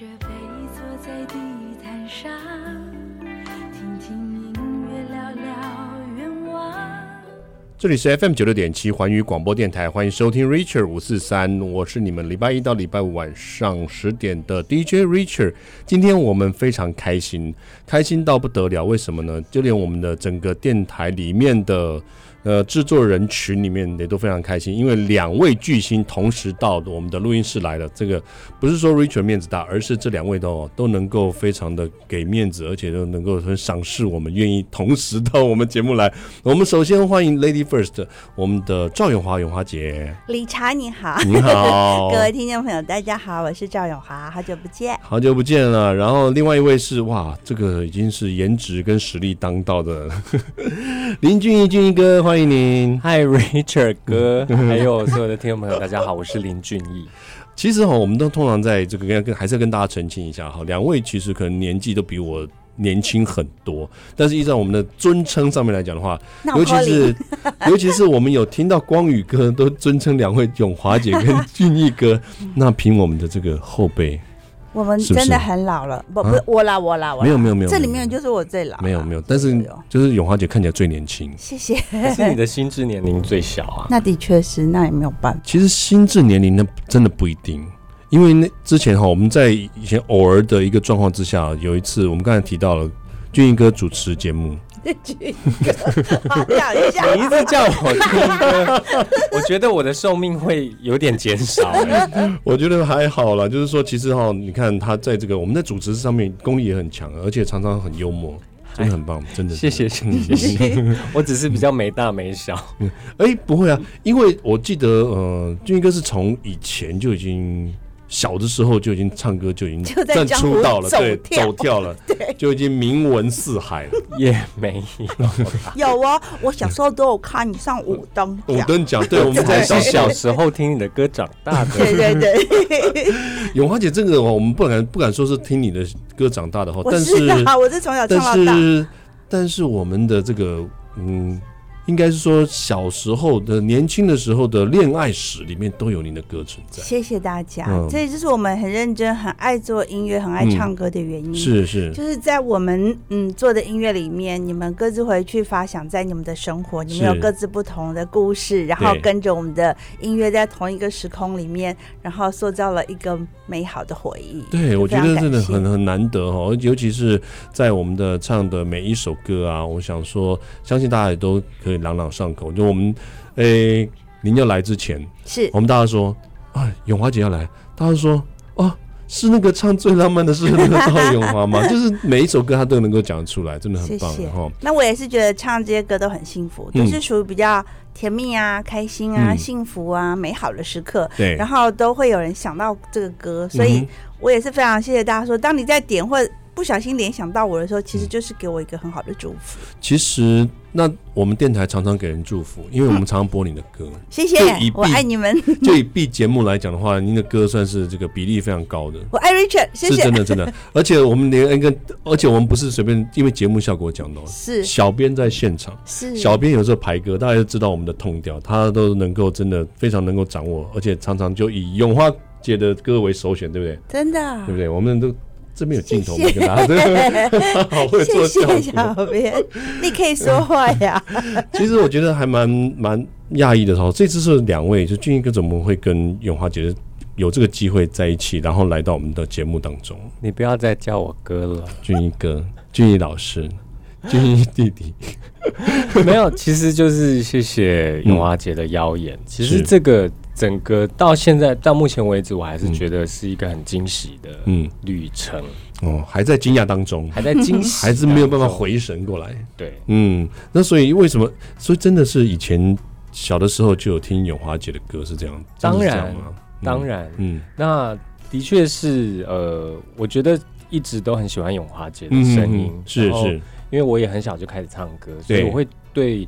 着背坐在地毯上，听听音乐，聊聊愿望。这里是 FM 九六点七环宇广播电台，欢迎收听 Richard 五四三，我是你们礼拜一到礼拜五晚上十点的 DJ Richard。今天我们非常开心，开心到不得了，为什么呢？就连我们的整个电台里面的。呃，制作人群里面也都非常开心，因为两位巨星同时到我们的录音室来了。这个不是说 Richard 面子大，而是这两位都都能够非常的给面子，而且都能够很赏识我们，愿意同时到我们节目来。我们首先欢迎 Lady First，我们的赵永华，永华姐。理查你好，你好，各位听众朋友大家好，我是赵永华，好久不见，好久不见了。然后另外一位是哇，这个已经是颜值跟实力当道的林俊逸，俊逸哥。欢迎您，Hi Richard 哥，还有所有的听众朋友，大家好，我是林俊逸。其实哈，我们都通常在这个跟跟还是要跟大家澄清一下哈，两位其实可能年纪都比我年轻很多，但是依照我们的尊称上面来讲的话，尤其是 尤其是我们有听到光宇哥都尊称两位永华姐跟俊逸哥，那凭我们的这个后辈。我们真的很老了，不不，我老我老我没有没有没有，这里面就是我最老，没有没有，但是就是永华姐看起来最年轻，谢谢。可是你的心智年龄最小啊，那的确是，那也没有办法。其实心智年龄那，真的不一定，因为那之前哈，我们在以前偶尔的一个状况之下，有一次我们刚才提到了俊英哥主持节目。哥，好讲一下。你一直叫我俊逸哥，我觉得我的寿命会有点减少。我觉得还好啦，就是说，其实哈，你看他在这个我们在主持上面功力也很强，而且常常很幽默，真的很棒，真的。谢谢，谢谢。我只是比较没大没小。哎、欸，不会啊，因为我记得，呃，俊逸哥是从以前就已经。小的时候就已经唱歌，就已经在出道了，对，走跳了，对，就已经名闻四海了。也没有，有啊，我小时候都有看你上五灯，五灯奖，对，我们在小小时候听你的歌长大的，对对对。永华姐，这个我们不敢不敢说是听你的歌长大的话，但是我是从小唱到大，但是但是我们的这个嗯。应该是说，小时候的年轻的时候的恋爱史里面都有您的歌存在。谢谢大家，嗯、这也就是我们很认真、很爱做音乐、很爱唱歌的原因。嗯、是是，就是在我们嗯做的音乐里面，你们各自回去发想，在你们的生活，你们有各自不同的故事，然后跟着我们的音乐在同一个时空里面，然后塑造了一个美好的回忆。对，我觉得真的很很难得哦，尤其是在我们的唱的每一首歌啊，我想说，相信大家也都可以。朗朗上口，就我们，诶、欸，您要来之前，是我们大家说，啊，永华姐要来，大家说，哦，是那个唱最浪漫的是那个赵永华吗？就是每一首歌他都能够讲出来，真的很棒。哈，那我也是觉得唱这些歌都很幸福，都、嗯、是属于比较甜蜜啊、开心啊、嗯、幸福啊、美好的时刻。对，然后都会有人想到这个歌，所以我也是非常谢谢大家说，当你在点或不小心联想到我的时候，其实就是给我一个很好的祝福。其实。那我们电台常常给人祝福，因为我们常常播你的歌。谢谢，我爱你们。就以 B 节目来讲的话，您的歌算是这个比例非常高的。我爱 Richard，谢谢。是真的，真的。而且我们连一个，而且我们不是随便，因为节目效果讲的。是。小编在现场，是。小编有时候排歌，大家都知道我们的 tone 调，他都能够真的非常能够掌握，而且常常就以永华姐的歌为首选，对不对？真的。对不对？我们都。这边有镜头吗？跟大家 好会做效果。谢谢小编，你可以说话呀。其实我觉得还蛮蛮讶异的哈，这次是两位，就俊逸哥怎么会跟永华姐有这个机会在一起，然后来到我们的节目当中？你不要再叫我哥了，俊逸哥，俊逸老师，俊逸弟弟。没有，其实就是谢谢永华姐的邀言。嗯、其实这个。整个到现在到目前为止，我还是觉得是一个很惊喜的嗯。旅程。嗯哦，还在惊讶当中，还在惊喜，还是没有办法回神过来。对，嗯，那所以为什么？所以真的是以前小的时候就有听永华姐的歌是这样？当然，当然，嗯，那的确是呃，我觉得一直都很喜欢永华姐的声音，是是，因为我也很小就开始唱歌，所以我会对。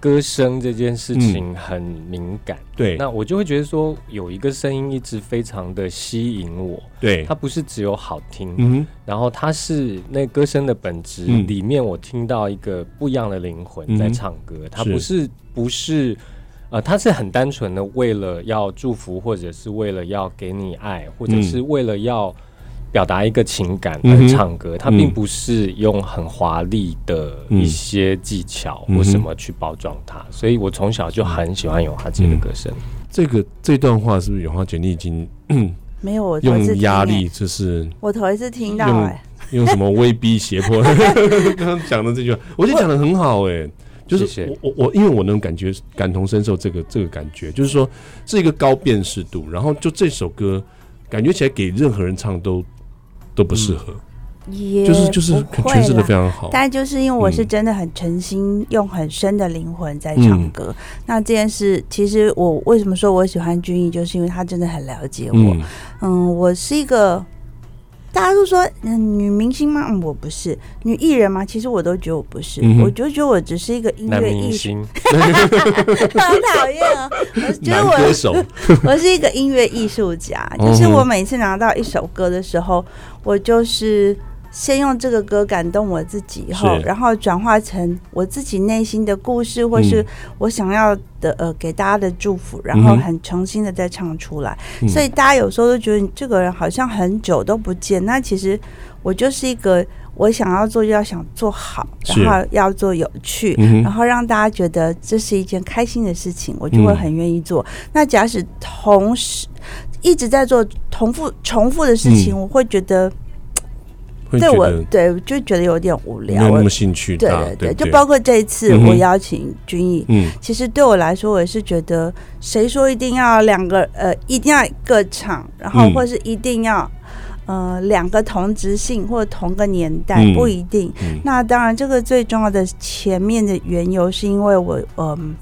歌声这件事情很敏感，嗯、对，那我就会觉得说，有一个声音一直非常的吸引我，对，它不是只有好听，嗯，然后它是那歌声的本质里面，我听到一个不一样的灵魂在唱歌，嗯、它不是不是，呃，它是很单纯的为了要祝福，或者是为了要给你爱，或者是为了要表达一个情感来唱歌，它并不是用很华丽的一些技巧或什么去包装它。所以我从小就很喜欢永华姐的歌声。这个这段话是不是永华姐你已经没有我用压力？就是我头一次听到哎，用什么威逼胁迫？刚刚讲的这句话，我觉得讲的很好哎，就是我我我因为我能感觉感同身受这个这个感觉，就是说是一个高辨识度，然后就这首歌感觉起来给任何人唱都。都不适合，也就是就是诠释的非常好。但就是因为我是真的很诚心，用很深的灵魂在唱歌。嗯、那这件事，其实我为什么说我喜欢君毅，就是因为他真的很了解我。嗯，嗯，我是一个。大家都说，嗯，女明星吗？嗯，我不是。女艺人吗？其实我都觉得我不是。嗯、我就觉得我只是一个音乐艺术。好讨厌啊！我觉得我 我是一个音乐艺术家。就是我每次拿到一首歌的时候，我就是。先用这个歌感动我自己，以后然后转化成我自己内心的故事，或是我想要的呃给大家的祝福，然后很诚心的再唱出来。所以大家有时候都觉得你这个人好像很久都不见，那其实我就是一个我想要做就要想做好，然后要做有趣，然后让大家觉得这是一件开心的事情，我就会很愿意做。那假使同时一直在做重复重复的事情，我会觉得。对我对就觉得有点无聊，没有那么兴趣。对对对，就包括这一次我邀请君逸，嗯，其实对我来说，我也是觉得，谁说一定要两个呃，一定要一个唱，然后或是一定要呃两个同职性或者同个年代，不一定。那当然，这个最重要的前面的缘由是因为我嗯，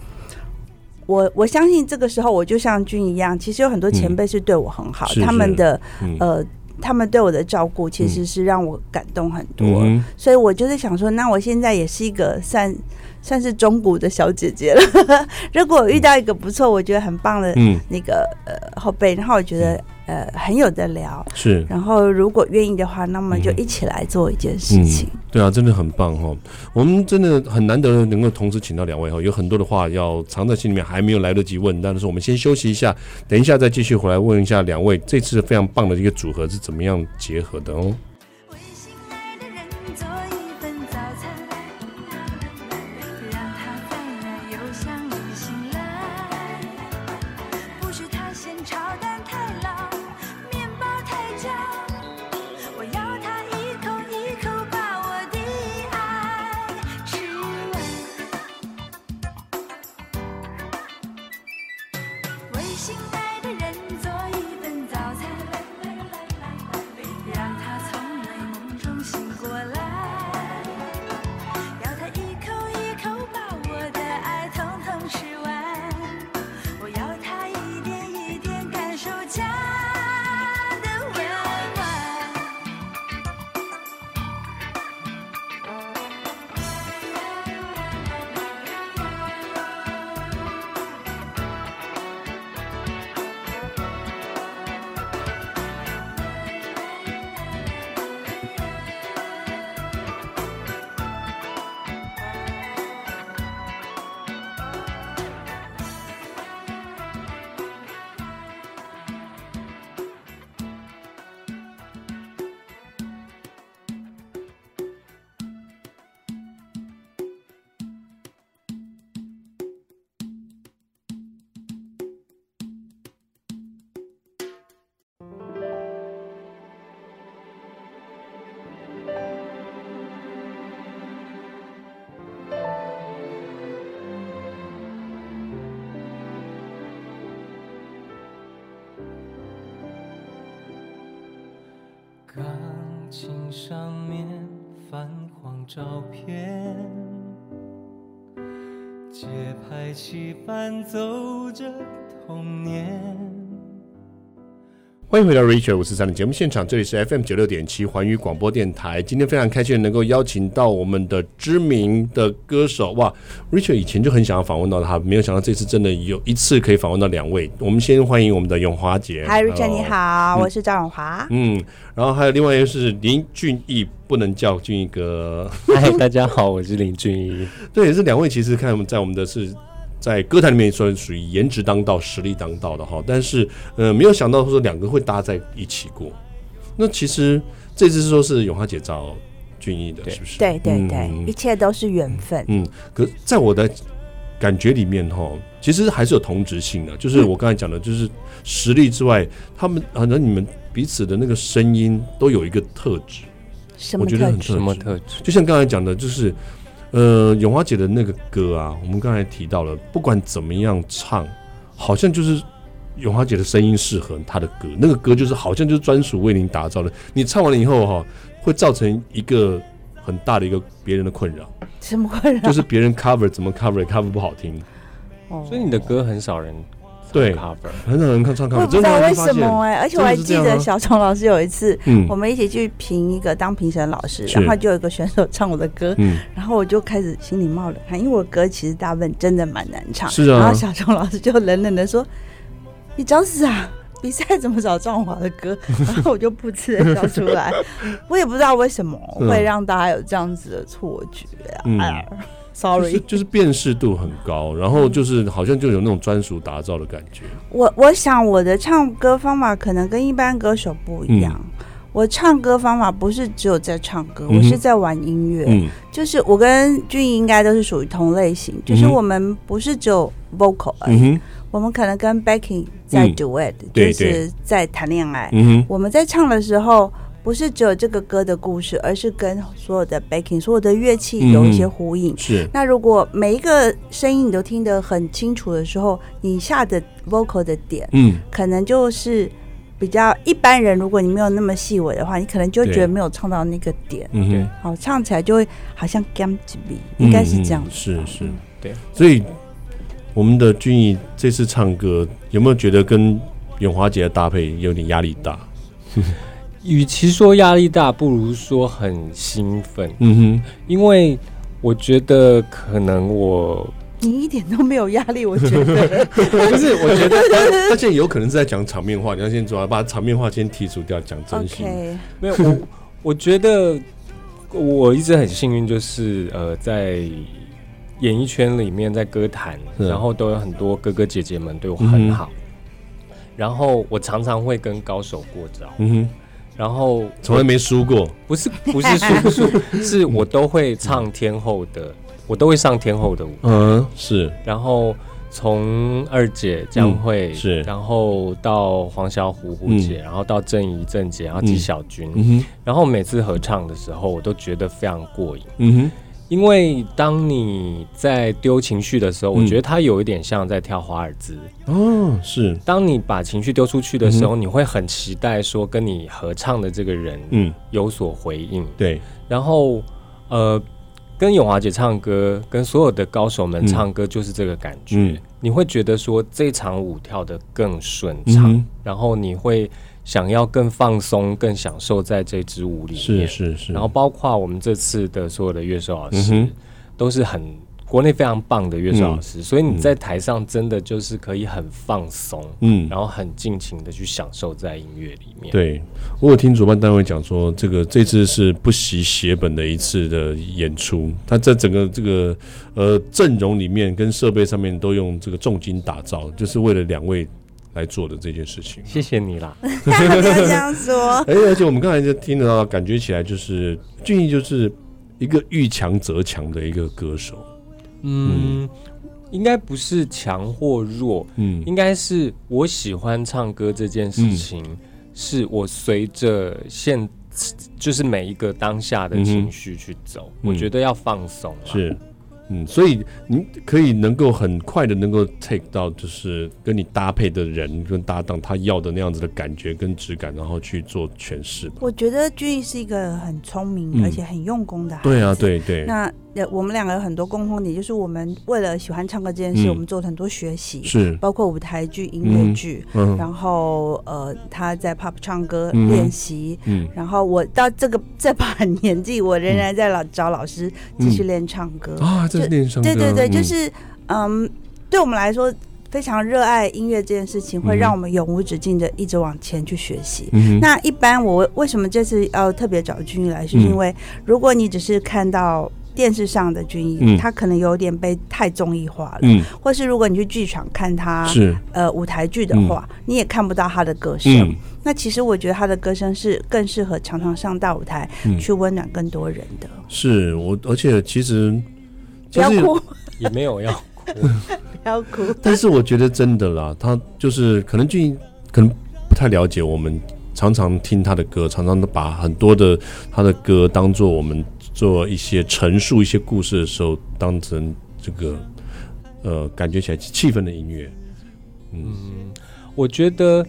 我我相信这个时候我就像君一样，其实有很多前辈是对我很好，他们的呃。他们对我的照顾其实是让我感动很多，嗯、所以我就是想说，那我现在也是一个算算是中古的小姐姐了。如果我遇到一个不错，我觉得很棒的那个、嗯、呃后辈，然后我觉得。呃，很有得聊，是。然后，如果愿意的话，那么就一起来做一件事情。对啊，真的很棒哦！我们真的很难得能够同时请到两位哈，有很多的话要藏在心里面，还没有来得及问。但是我们先休息一下，等一下再继续回来问一下两位，这次非常棒的一个组合是怎么样结合的哦。琴上面泛黄照片，节拍器伴奏着童年。欢迎回到 Richard 五四三的节目现场，这里是 FM 九六点七环宇广播电台。今天非常开心能够邀请到我们的知名的歌手哇，Richard 以前就很想要访问到他，没有想到这次真的有一次可以访问到两位。我们先欢迎我们的永华姐。Hi Richard，你好，我是赵永华。嗯，然后还有另外一个是林俊逸，不能叫俊逸哥。嗨，大家好，我是林俊逸。对，这两位其实看我们在我们的是。在歌坛里面算属于颜值当道、实力当道的哈，但是呃，没有想到说两个会搭在一起过。那其实这次是说是永华姐找俊逸的，是不是？对对对，一切都是缘分。嗯，可在我的感觉里面哈，其实还是有同质性的，就是我刚才讲的，就是实力之外，他们可能你们彼此的那个声音都有一个特质。什么我觉得很什么特质？就像刚才讲的，就是呃，永华姐的那个歌啊，我们刚才提到了，不管怎么样唱，好像就是永华姐的声音适合她的歌，那个歌就是好像就是专属为您打造的。你唱完了以后哈，会造成一个很大的一个别人的困扰。什么困扰？就是别人 cover 怎么 cover cover 不好听。哦，所以你的歌很少人。对，很少人看唱 cover，我不知道为什么哎、欸，而且我还记得小虫老师有一次，嗯，我们一起去评一个当评审老师，然后就有一个选手唱我的歌，嗯，然后我就开始心里冒冷汗，因为我歌其实大部分真的蛮难唱，是啊，然后小虫老师就冷冷的说：“你找死啊！比赛怎么找壮华的歌？” 然后我就噗嗤的笑出来，我也不知道为什么会让大家有这样子的错觉啊。嗯。哎 Sorry，就是、就是辨识度很高，然后就是好像就有那种专属打造的感觉。我我想我的唱歌方法可能跟一般歌手不一样。嗯、我唱歌方法不是只有在唱歌，嗯、我是在玩音乐。嗯，就是我跟俊英应该都是属于同类型，就是我们不是只有 vocal 而已，嗯、我们可能跟 backing 在 duet，、嗯、就是在谈恋爱。嗯，我们在唱的时候。不是只有这个歌的故事，而是跟所有的 backing、所有的乐器有一些呼应。嗯、是。那如果每一个声音你都听得很清楚的时候，你下的 vocal 的点，嗯，可能就是比较一般人。如果你没有那么细微的话，你可能就觉得没有唱到那个点。嗯对。好，唱起来就会好像 gam 几笔，应该是这样子。是是，对。所以我们的俊逸这次唱歌，有没有觉得跟永华姐的搭配有点压力大？与其说压力大，不如说很兴奋。嗯哼，因为我觉得可能我你一点都没有压力，我觉得 不是，我觉得他现在有可能是在讲场面话，你要先主要把场面话先剔除掉，讲真心。没有，我我觉得我一直很幸运，就是呃，在演艺圈里面，在歌坛，然后都有很多哥哥姐姐们对我很好，嗯、然后我常常会跟高手过招。嗯哼。然后从来没输过，不是不是输 不输，是我都会唱天后的，我都会上天后的舞。嗯，是。然后从二姐江蕙是，然后到黄小虎虎姐，然后到郑怡郑姐，然后纪晓君，然后每次合唱的时候，我都觉得非常过瘾。嗯哼。因为当你在丢情绪的时候，嗯、我觉得它有一点像在跳华尔兹。哦，是。当你把情绪丢出去的时候，嗯、你会很期待说跟你合唱的这个人，嗯，有所回应。嗯、对。然后，呃，跟永华姐唱歌，跟所有的高手们唱歌，就是这个感觉。嗯、你会觉得说这场舞跳得更顺畅，嗯、然后你会。想要更放松、更享受在这支舞里面，是是是。然后包括我们这次的所有的乐手老师，嗯、都是很国内非常棒的乐手老师，嗯、所以你在台上真的就是可以很放松，嗯，然后很尽情的去享受在音乐里面。对，我有听主办单位讲说，这个这次是不惜血本的一次的演出，他在整个这个呃阵容里面跟设备上面都用这个重金打造，就是为了两位。来做的这件事情，谢谢你啦。这样说，哎，而且我们刚才就听得到，感觉起来就是俊逸就是一个遇强则强的一个歌手。嗯，嗯应该不是强或弱，嗯，应该是我喜欢唱歌这件事情，嗯、是我随着现就是每一个当下的情绪去走，嗯、我觉得要放松，是。嗯，所以你可以能够很快的能够 take 到，就是跟你搭配的人跟搭档他要的那样子的感觉跟质感，然后去做诠释。我觉得俊逸是一个很聪明而且很用功的孩子。嗯、对啊，对对。那我们两个有很多共同点，就是我们为了喜欢唱歌这件事，嗯、我们做了很多学习，是。包括舞台剧、音乐剧，嗯、然后呃他在 pop 唱歌练习，嗯，然后我到这个这把 年纪，我仍然在老找老师继续练唱歌、嗯、啊，这是练唱歌，对对对，就是嗯，嗯，对我们来说非常热爱音乐这件事情，会让我们永无止境的一直往前去学习。嗯、那一般我为什么这次要特别找君玉来，是因为如果你只是看到。电视上的军医，嗯、他可能有点被太综艺化了，嗯、或是如果你去剧场看他是呃舞台剧的话，嗯、你也看不到他的歌声。嗯、那其实我觉得他的歌声是更适合常常上大舞台，去温暖更多人的。嗯、是我，而且其实不要哭，也没有要哭，不 要哭。但是我觉得真的啦，他就是可能俊可能不太了解我们。常常听他的歌，常常都把很多的他的歌当做我们做一些陈述一些故事的时候，当成这个呃，感觉起来气氛的音乐。嗯，我觉得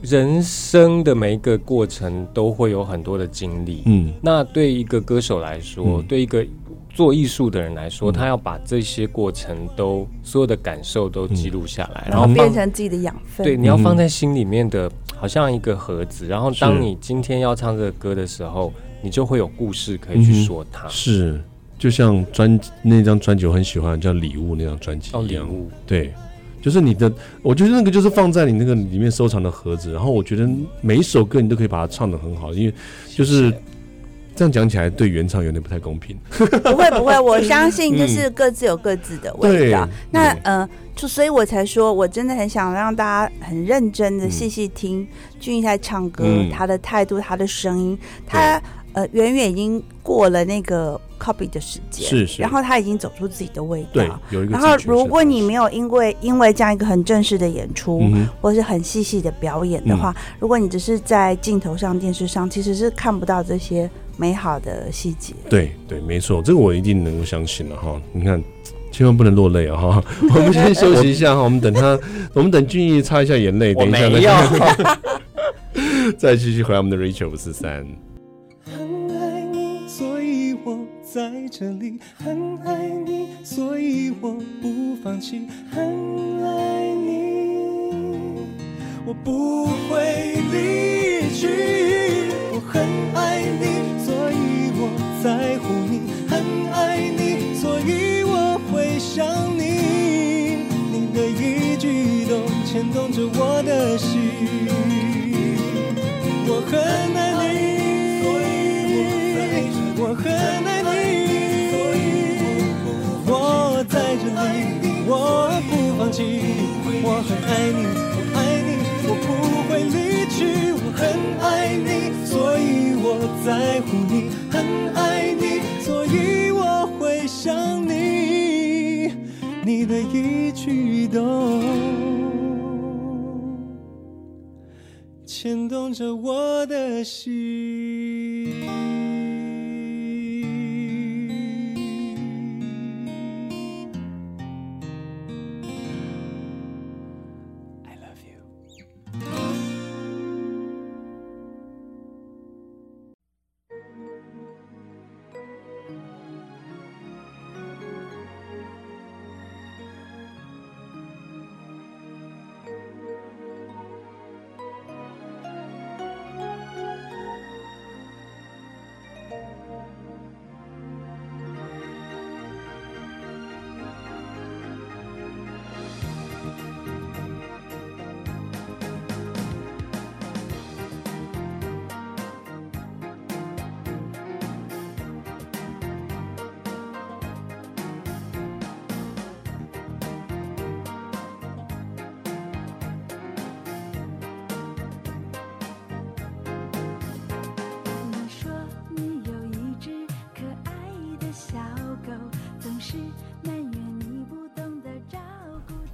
人生的每一个过程都会有很多的经历。嗯，那对一个歌手来说，嗯、对一个做艺术的人来说，嗯、他要把这些过程都所有的感受都记录下来，嗯、然后变成自己的养分。对，你要放在心里面的。好像一个盒子，然后当你今天要唱这个歌的时候，你就会有故事可以去说它。嗯、是，就像专那张专辑我很喜欢，叫《礼物》那张专辑一样。礼物，对，就是你的，我觉得那个就是放在你那个里面收藏的盒子。然后我觉得每一首歌你都可以把它唱的很好，因为就是。这样讲起来，对原唱有点不太公平。不会不会，我相信 就是各自有各自的味道。嗯、那呃，就所以我才说，我真的很想让大家很认真的细细听俊毅在唱歌，嗯、他的态度，他的声音，他呃远远已经过了那个 copy 的时间，是是。然后他已经走出自己的味道。对，有一个。然后如果你没有因为因为这样一个很正式的演出，或是很细细的表演的话，嗯、如果你只是在镜头上、电视上，其实是看不到这些。美好的细节，对对，没错，这个我一定能够相信了哈。你看，千万不能落泪啊哈！我们先休息一下哈，我们等他，我们等俊逸擦一下眼泪，等一下再 再继续回来我们的 Rachel 五四三。这里；很爱你，所以我不放弃；很爱你，我不会离去。我很爱你。所以我在乎你，很爱你，所以我会想你。你的一举一动牵动着我的心。我很爱我很爱你，我爱你，我不会离去。我很爱你，所以我在乎你。很爱你，所以我会想你，你的一举一动牵动着我的心。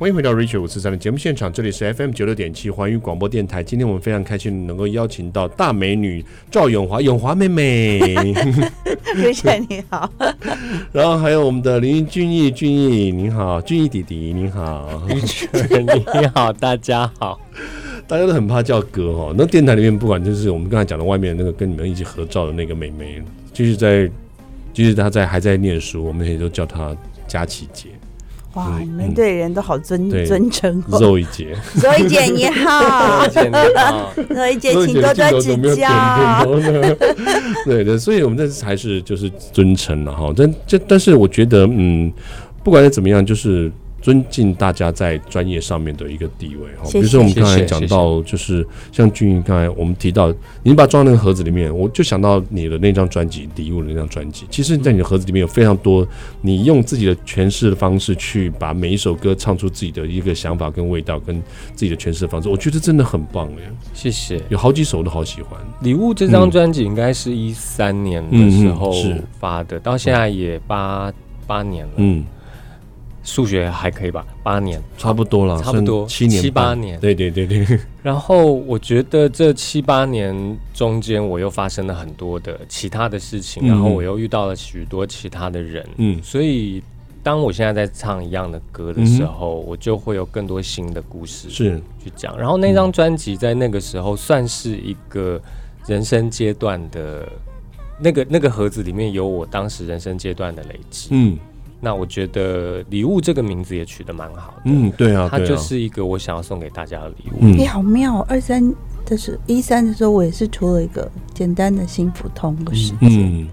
欢迎回到 Richard 五四三的节目现场，这里是 FM 九六点七环宇广播电台。今天我们非常开心能够邀请到大美女赵永华，永华妹妹。Richard 你好。然后还有我们的林俊毅，俊毅您好，俊毅弟弟您好，Richard 你好，大家好。大家都很怕叫哥哈，那电台里面不管就是我们刚才讲的外面那个跟你们一起合照的那个妹妹，就是在，就是她在还在念书，我们也都叫她佳琪姐。哇，你们对人都好尊尊称哦。肉一姐，肉一姐你好，肉一姐请多多指教。对的，所以我们这还是就是尊称了哈。但这但是我觉得，嗯，不管是怎么样，就是尊敬大家在专业上面的一个地位哈。比如说我们刚才讲到，就是像俊逸刚才我们提到，你把它装在那个盒子里面，我就想到你的那张专辑《礼物》的那张专辑。其实，在你的盒子里面有非常多，你用自己的诠释的方式去把每一首歌唱出自己的一个想法跟味道，跟自己的诠释的方式，我觉得真的很棒哎。谢谢，有好几首我都好喜欢。《礼物》这张专辑应该是一三年的时候发的，到现在也八八年了。嗯。数学还可以吧？八年差不多了，差不多七年七八年。对对对对。然后我觉得这七八年中间，我又发生了很多的其他的事情，嗯、然后我又遇到了许多其他的人。嗯。所以当我现在在唱一样的歌的时候，嗯、我就会有更多新的故事是去讲。然后那张专辑在那个时候算是一个人生阶段的，那个那个盒子里面有我当时人生阶段的累积。嗯。那我觉得礼物这个名字也取得蛮好的，嗯，对啊，它就是一个我想要送给大家的礼物。你、嗯欸、好妙、哦，二三的时，一三的时候，我也是出了一个简单的幸福通的世界，嗯，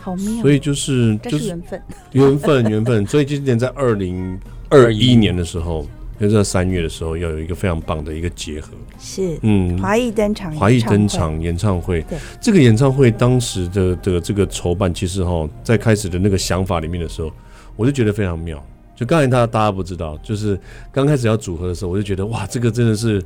好妙。所以就是就是缘分，缘分，缘分。所以今年在二零二一年的时候，就是三月的时候，要有一个非常棒的一个结合，是，嗯，华裔登场，华裔登场演唱会。对，这个演唱会当时的的这个筹办，其实哈，在开始的那个想法里面的时候。我就觉得非常妙，就刚才他大家不知道，就是刚开始要组合的时候，我就觉得哇，这个真的是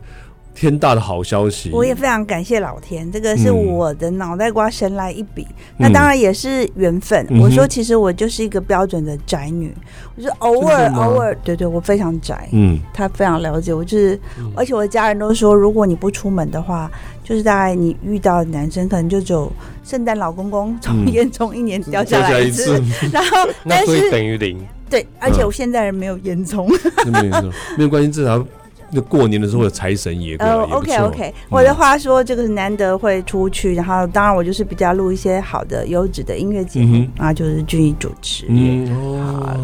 天大的好消息。我也非常感谢老天，这个是我的脑袋瓜神来一笔，嗯、那当然也是缘分。嗯、我说其实我就是一个标准的宅女，我就偶尔偶尔，对对，我非常宅。嗯，他非常了解我，就是、嗯、而且我的家人都说，如果你不出门的话，就是大概你遇到的男生可能就只有。圣诞老公公从烟囱一年掉下来一次，嗯、然后 但是等于零。对，而且我现在人没有烟囱，没有烟囱没有关系，至少。那过年的时候有财神爷过来也不错。OK OK，我的话说，这个是难得会出去，然后当然我就是比较录一些好的优质的音乐节目啊，就是俊逸主持，嗯，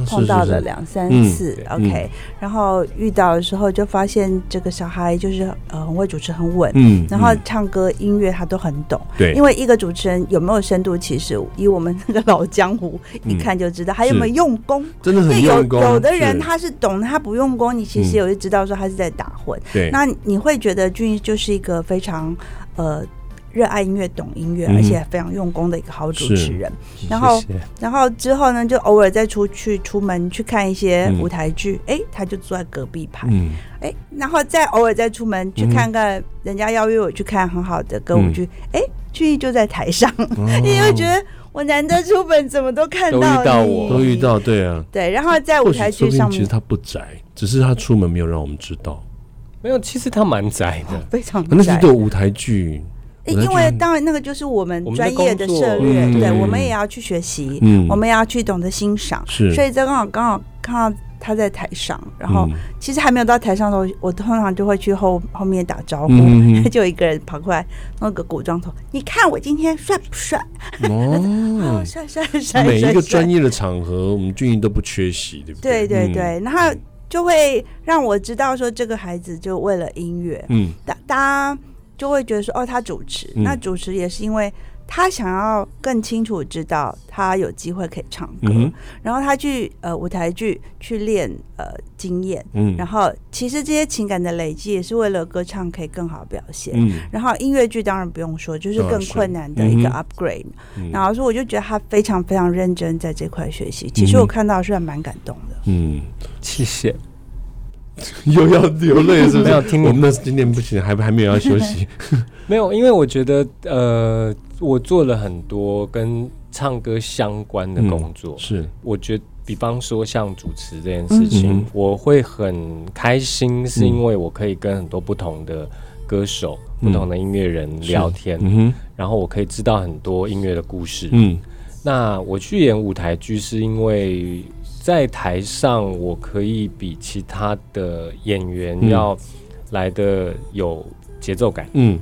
碰到了两三次，OK，然后遇到的时候就发现这个小孩就是呃很会主持，很稳，嗯，然后唱歌音乐他都很懂，对，因为一个主持人有没有深度，其实以我们那个老江湖一看就知道，还有没有用功，真的很用功。有的人他是懂，他不用功，你其实有就知道说他是在。打混，对，那你会觉得俊逸就是一个非常呃热爱音乐、懂音乐，嗯、而且非常用功的一个好主持人。然后，然后之后呢，就偶尔再出去出门去看一些舞台剧，哎、嗯欸，他就坐在隔壁排，哎、嗯。欸，然后再偶尔再出门去看看人家邀约我去看很好的歌舞剧，哎、嗯。欸，俊逸就在台上，哦、你会觉得我难得出门，怎么都看到你，都遇到我，都遇到，对啊，对。然后在舞台剧上面，其实他不宅，只是他出门没有让我们知道。没有，其实他蛮宅的，非常宅。那是对舞台剧，因为当然那个就是我们专业的策略，对，我们也要去学习，我们也要去懂得欣赏。是，所以这刚好刚好看到他在台上，然后其实还没有到台上的时候，我通常就会去后后面打招呼，就有一个人跑过来，弄个古装头，你看我今天帅不帅？哦，帅帅帅！每一个专业的场合，我们俊逸都不缺席，对不对？对对对，然后。就会让我知道说，这个孩子就为了音乐，嗯，大大家就会觉得说，哦，他主持，嗯、那主持也是因为他想要更清楚知道他有机会可以唱歌，嗯、然后他去呃舞台剧去练呃经验，嗯，然后其实这些情感的累积也是为了歌唱可以更好表现，嗯，然后音乐剧当然不用说，就是更困难的一个 upgrade，嗯、然后所以我就觉得他非常非常认真在这块学习，其实我看到是还蛮感动的，嗯。谢谢，又要流泪是不是？没有听我们那今天不行，还还没有要休息。没有，因为我觉得呃，我做了很多跟唱歌相关的工作。嗯、是，我觉得比方说像主持这件事情，嗯、我会很开心，是因为我可以跟很多不同的歌手、嗯、不同的音乐人聊天，嗯、然后我可以知道很多音乐的故事。嗯，那我去演舞台剧是因为。在台上，我可以比其他的演员要来的有节奏感。嗯，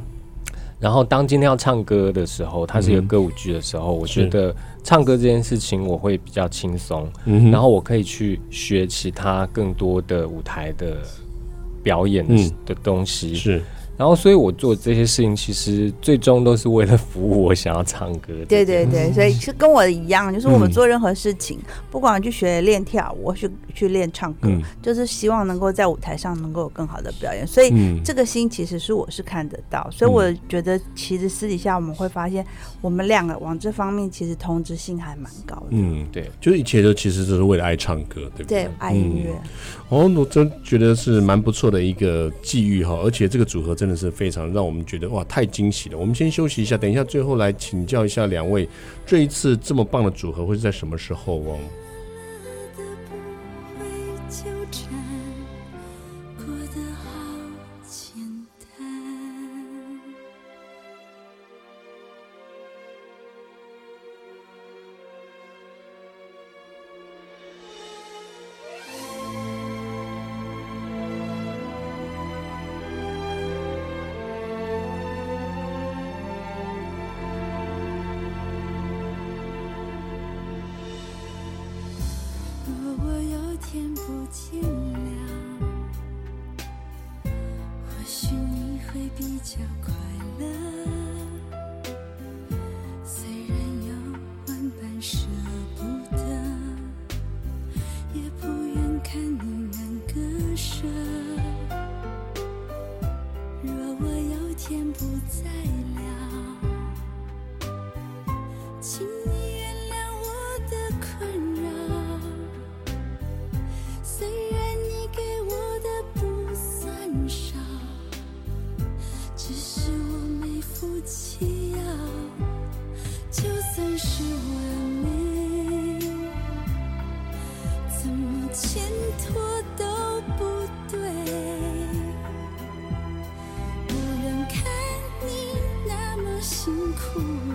然后当今天要唱歌的时候，它是一个歌舞剧的时候，我觉得唱歌这件事情我会比较轻松。嗯，然后我可以去学其他更多的舞台的表演的东西。是，然后，所以我做这些事情，其实最终都是为了服务我想要唱歌。对对对，所以是跟我一样，就是我们做任何事情，嗯、不管去学练跳舞，去去练唱歌，嗯、就是希望能够在舞台上能够有更好的表演。所以这个心其实是我是看得到，所以我觉得其实私底下我们会发现，我们两个往这方面其实同质性还蛮高的。嗯，对，就是一切都其实都是为了爱唱歌，对不对？对，爱音乐。嗯、哦，我真觉得是蛮不错的一个际遇哈，而且这个组合真的。是非常让我们觉得哇，太惊喜了！我们先休息一下，等一下最后来请教一下两位，这一次这么棒的组合会是在什么时候哦？天 Ooh.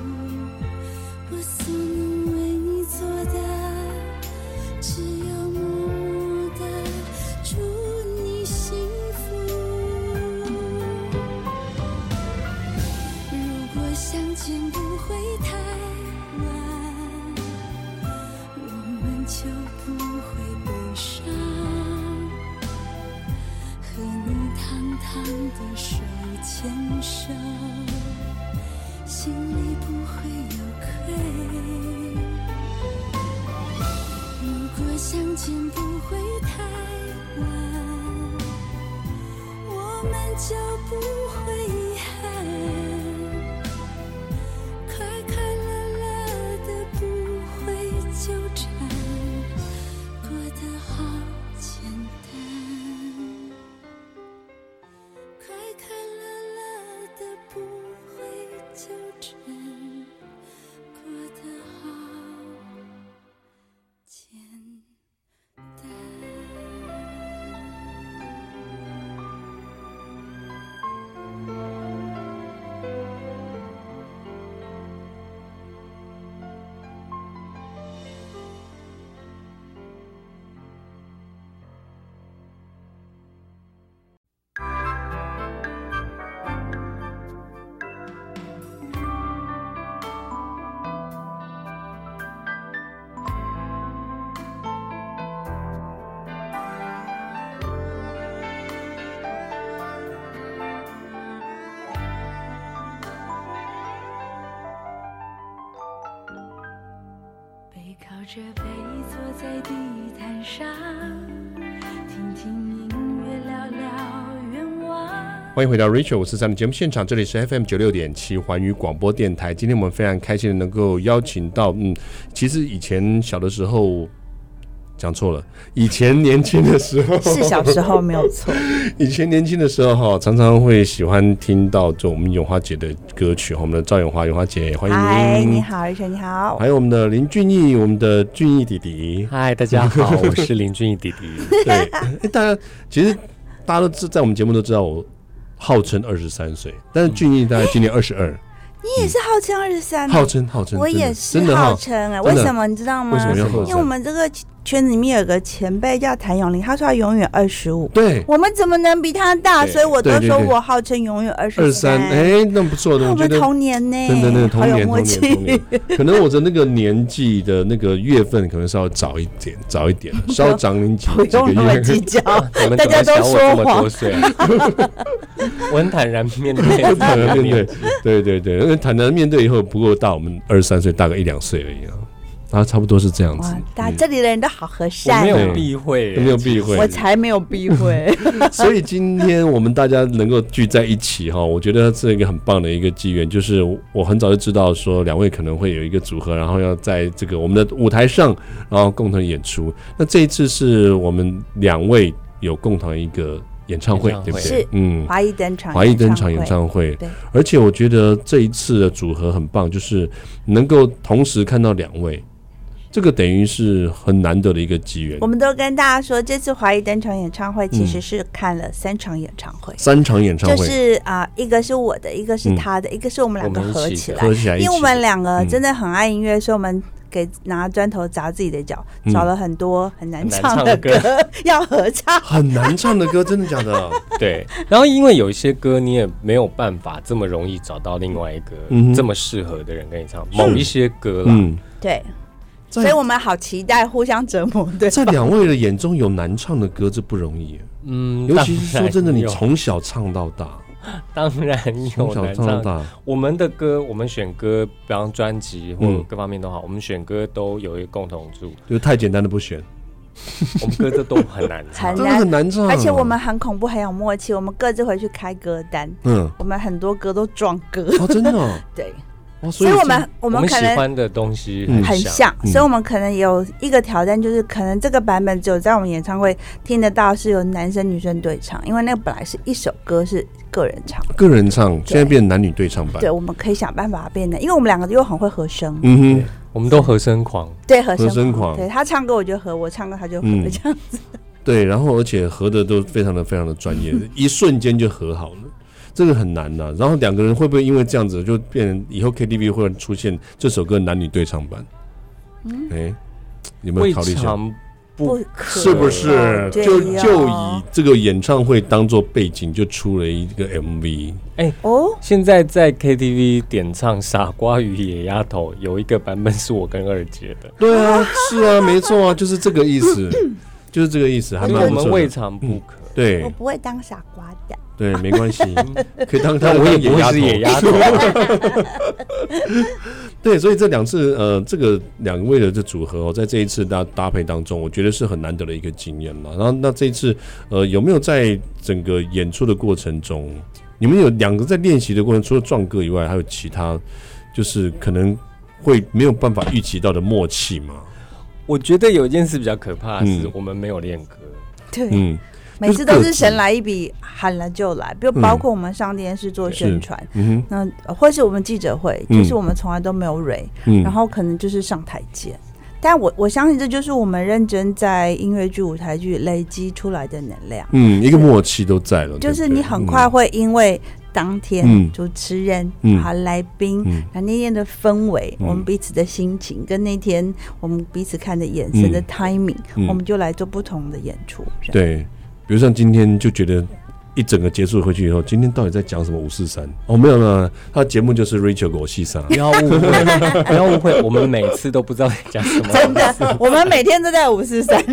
坐在地毯上，听听音乐，聊聊愿望。欢迎回到 Richard 五四三的节目现场，这里是 FM 九六点七环宇广播电台。今天我们非常开心的能够邀请到，嗯，其实以前小的时候。讲错了，以前年轻的时候 是小时候没有错。以前年轻的时候哈，常常会喜欢听到就我们永华姐的歌曲，我们的赵永华，永华姐欢迎您。嗨，你好，玉泉你好。还有我们的林俊逸，我们的俊逸弟弟。嗨，大家好，我是林俊逸弟弟。对，哎，大家其实大家都知在我们节目都知道我号称二十三岁，但是俊逸大概今年二十二。你也是号称二十三？号称号称，我也是号称哎，为什么你知道吗？为什么要号称？因为我们这个。圈子里面有个前辈叫谭咏麟，他说他永远二十五。对，我们怎么能比他大？所以我都说我号称永远二十二三。哎，那不错的，我们同年呢，真的那个同年同年同年。可能我的那个年纪的那个月份可能稍微早一点，早一点，稍微长你几几个月。计较，大家都说谎。我很坦然面对，坦然面对，对对对，因为坦然面对以后不过大我们二十三岁，大概一两岁而已啊。啊，差不多是这样子。大家这里的人都好和善，没有避讳，没有避讳，我才没有避讳。所以今天我们大家能够聚在一起哈，我觉得是一个很棒的一个机缘。就是我很早就知道说两位可能会有一个组合，然后要在这个我们的舞台上，然后共同演出。那这一次是我们两位有共同一个演唱会，对不对？是，嗯，华谊登场，华谊登场演唱会。对，而且我觉得这一次的组合很棒，就是能够同时看到两位。这个等于是很难得的一个机缘。我们都跟大家说，这次华谊登场演唱会其实是看了三场演唱会，三场演唱会就是啊、呃，一个是我的，一个是他的，嗯、一个是我们两个合起来。合起来，因为我们两个真的很爱音乐，嗯、所以我们给拿砖头砸自己的脚，找了很多很难唱的歌，歌 要合唱。很难唱的歌，真的假的？对。然后因为有一些歌你也没有办法这么容易找到另外一个这么适合的人跟你唱，嗯、某一些歌啦，嗯、对。所以我们好期待互相折磨。对，在两位的眼中有难唱的歌，这不容易。嗯，尤其是说真的，你从小唱到大，当然有。从小唱到大，我们的歌，我们选歌，比方专辑或各方面都好，我们选歌都有一个共同处，就是太简单的不选。我们歌这都很难唱，真的很难唱。而且我们很恐怖，很有默契。我们各自回去开歌单。嗯，我们很多歌都撞歌。哦，真的。对。哦、所以，我们我们可能喜欢的东西很像，所以我们可能有一个挑战，就是可能这个版本只有在我们演唱会听得到，是由男生女生对唱，因为那个本来是一首歌是个人唱，个人唱，现在变男女对唱版。对，我们可以想办法变的，因为我们两个又很会和声，嗯哼，我们都和声狂，对，和声狂，狂。对他唱歌我就和，我唱歌他就和，这样子。对，然后而且和的都非常的非常的专业，一瞬间就和好了。这个很难呐、啊，然后两个人会不会因为这样子就变成以后 KTV 会出现这首歌男女对唱版？嗯，哎，有没有考虑一下？不，是不是就就以这个演唱会当做背景，就出了一个 MV？哎哦，现在在 KTV 点唱《傻瓜与野丫头》，有一个版本是我跟二姐的。对啊，是啊，没错啊，就是这个意思，就是这个意思，还蛮。我们未尝不可。对，我不会当傻瓜的。对，没关系，可以当他。我也不会是野丫头。对，所以这两次，呃，这个两位的这组合哦，在这一次搭搭配当中，我觉得是很难得的一个经验了。然后，那这一次，呃，有没有在整个演出的过程中，你们有两个在练习的过程，除了壮歌以外，还有其他，就是可能会没有办法预期到的默契吗？我觉得有一件事比较可怕的是，我们没有练歌。对，嗯。每次都是神来一笔，喊了就来，比如包括我们上电视做宣传，嗯、那或是我们记者会，嗯、就是我们从来都没有蕊，嗯、然后可能就是上台阶。但我我相信这就是我们认真在音乐剧、舞台剧累积出来的能量。嗯，一个默契都在了，就是你很快会因为当天主持人、嗯、好来宾，那、嗯、那天的氛围，嗯、我们彼此的心情，跟那天我们彼此看的眼神的 timing，、嗯、我们就来做不同的演出。对。比如像今天就觉得一整个结束回去以后，今天到底在讲什么五四三？哦，没有了，他的节目就是 Rachel 狗戏三。不要误会，不要误会，我们每次都不知道在讲什么。真的，我们每天都在五四三。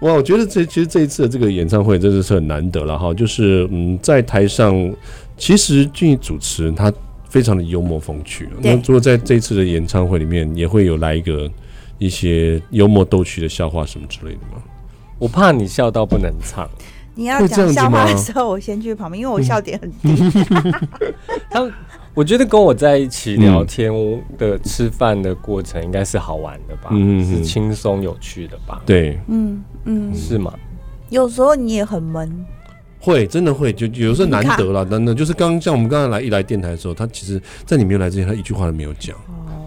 哇，我觉得这其实这一次的这个演唱会真的是很难得了哈。就是嗯，在台上，其实俊逸主持他非常的幽默风趣。那如果在这一次的演唱会里面，也会有来一个一些幽默逗趣的笑话什么之类的吗？我怕你笑到不能唱。你要讲笑话的时候，我先去旁边，因为我笑点很低。他，我觉得跟我在一起聊天的吃饭的过程应该是好玩的吧？嗯，是轻松有趣的吧？对，嗯嗯，是吗？有时候你也很闷。会，真的会，就有时候难得了，难得就是刚像我们刚才来一来电台的时候，他其实，在你没有来之前，他一句话都没有讲。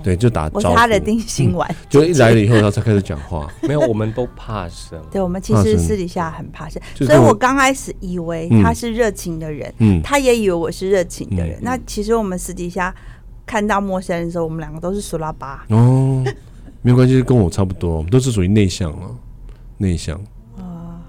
对，就打招呼。我是他的定心丸，就一来了以后，他才开始讲话。没有，我们都怕生。对，我们其实私底下很怕生，所以我刚开始以为他是热情的人，他也以为我是热情的人。那其实我们私底下看到陌生人的时候，我们两个都是苏拉巴。哦，没有关系，跟我差不多，我们都是属于内向了，内向。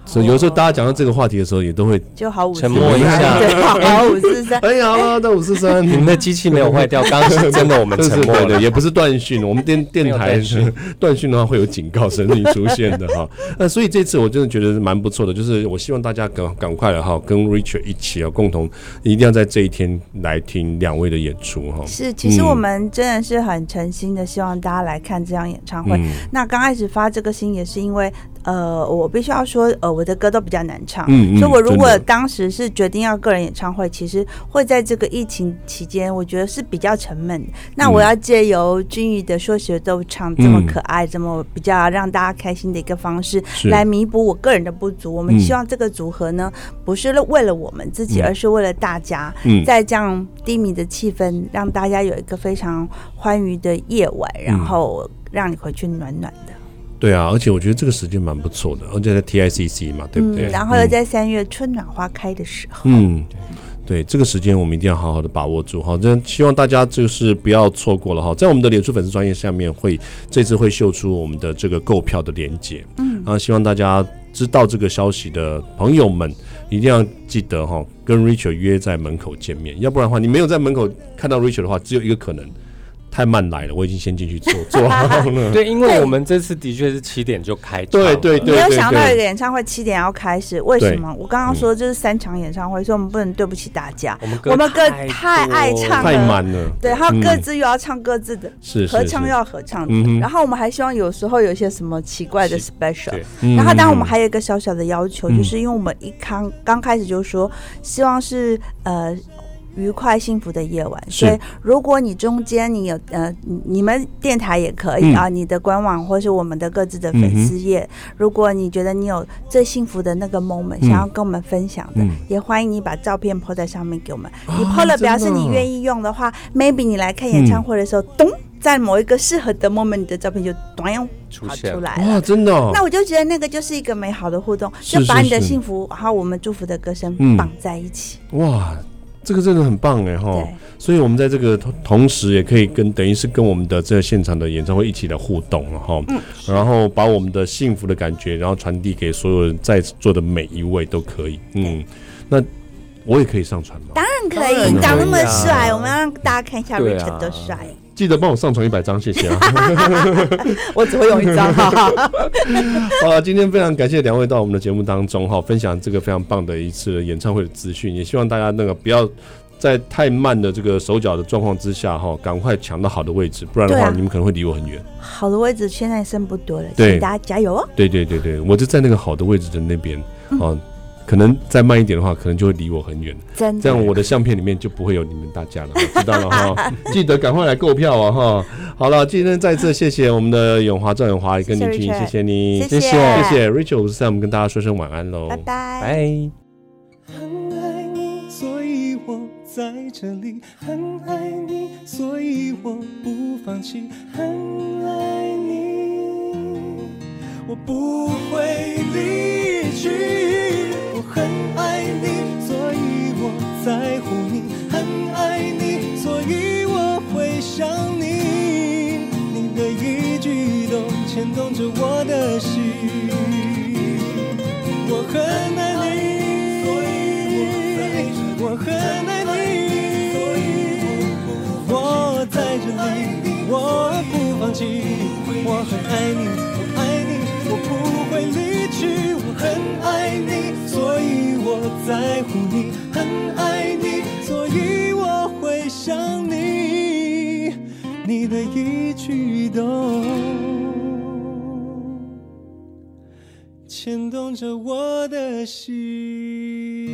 所以有时候大家讲到这个话题的时候，也都会就好五沉默一下，对，好五四三。哎呀，到五四三，你们的机器没有坏掉，刚刚是真的，我们沉默的，也不是断讯。我们电电台是 断讯的话，会有警告声音出现的哈。那所以这次我真的觉得蛮不错的，就是我希望大家赶赶快了哈，跟 Richard 一起啊，共同一定要在这一天来听两位的演出哈。是，其实我们真的是很诚心的，希望大家来看这场演唱会。那刚开始发这个心也是因为。呃，我必须要说，呃，我的歌都比较难唱，嗯嗯、所以我如果当时是决定要个人演唱会，其实会在这个疫情期间，我觉得是比较沉闷。嗯、那我要借由君宇的说学逗唱这么可爱，嗯、这么比较让大家开心的一个方式，来弥补我个人的不足。我们希望这个组合呢，不是为了我们自己，嗯、而是为了大家，嗯、在这样低迷的气氛，让大家有一个非常欢愉的夜晚，然后让你回去暖暖的。对啊，而且我觉得这个时间蛮不错的，而且在 TICC 嘛，对不对？嗯、然后又在三月春暖花开的时候，嗯，对，这个时间我们一定要好好的把握住哈。这希望大家就是不要错过了哈，在我们的脸书粉丝专业下面会这次会秀出我们的这个购票的链接，嗯，然后希望大家知道这个消息的朋友们一定要记得哈，跟 Richard 约在门口见面，要不然的话，你没有在门口看到 Richard 的话，只有一个可能。太慢来了，我已经先进去做 做好了。对，因为我们这次的确是七点就开。对对对，没有想到一个演唱会七点要开始，为什么？我刚刚说这是三场演唱会，所以我们不能对不起大家。我们歌太爱唱了，太满了。对，还有各自又要唱各自的，是合唱又要合唱的。然后我们还希望有时候有些什么奇怪的 special。然后当然我们还有一个小小的要求，就是因为我们一刚刚开始就说，希望是呃。愉快幸福的夜晚，所以如果你中间你有呃，你们电台也可以啊，你的官网或是我们的各自的粉丝页，如果你觉得你有最幸福的那个 moment 想要跟我们分享的，也欢迎你把照片 po 在上面给我们。你 po 了表示你愿意用的话，maybe 你来看演唱会的时候，咚，在某一个适合的 moment，你的照片就咚用出出来哇，真的。那我就觉得那个就是一个美好的互动，就把你的幸福还有我们祝福的歌声绑在一起。哇。这个真的很棒哎哈，所以我们在这个同同时也可以跟等于是跟我们的这个现场的演唱会一起来互动哈，嗯、然后把我们的幸福的感觉，然后传递给所有人在座的每一位都可以，嗯，那我也可以上传吗？当然可以，你长那么帅，我们要让大家看一下 Richard 多帅。记得帮我上传一百张，谢谢啊！我只会有一张。好了，今天非常感谢两位到我们的节目当中哈，分享这个非常棒的一次演唱会的资讯，也希望大家那个不要在太慢的这个手脚的状况之下哈，赶快抢到好的位置，不然的话、啊、你们可能会离我很远。好的位置现在剩不多了，对请大家加油哦！对对对对，我就在那个好的位置的那边啊。嗯可能再慢一点的话，可能就会离我很远。真的，这样我的相片里面就不会有你们大家了，知道了哈。记得赶快来购票啊哈。好了，今天再次谢谢我们的永华赵永华跟林君，谢谢你，谢谢谢谢 Richard 五四三，我们跟大家说声晚安喽，拜拜。拜。很爱你，所以我在这里，很爱你，所以我不放弃，很爱你，我不会离去。动着我的心。我很爱你，我很爱你，我在这里，我不放弃。我很爱你，我爱你，我不会离去。我很爱你。所以我在乎你，很爱你，所以我会想你，你的一举一动牵动着我的心。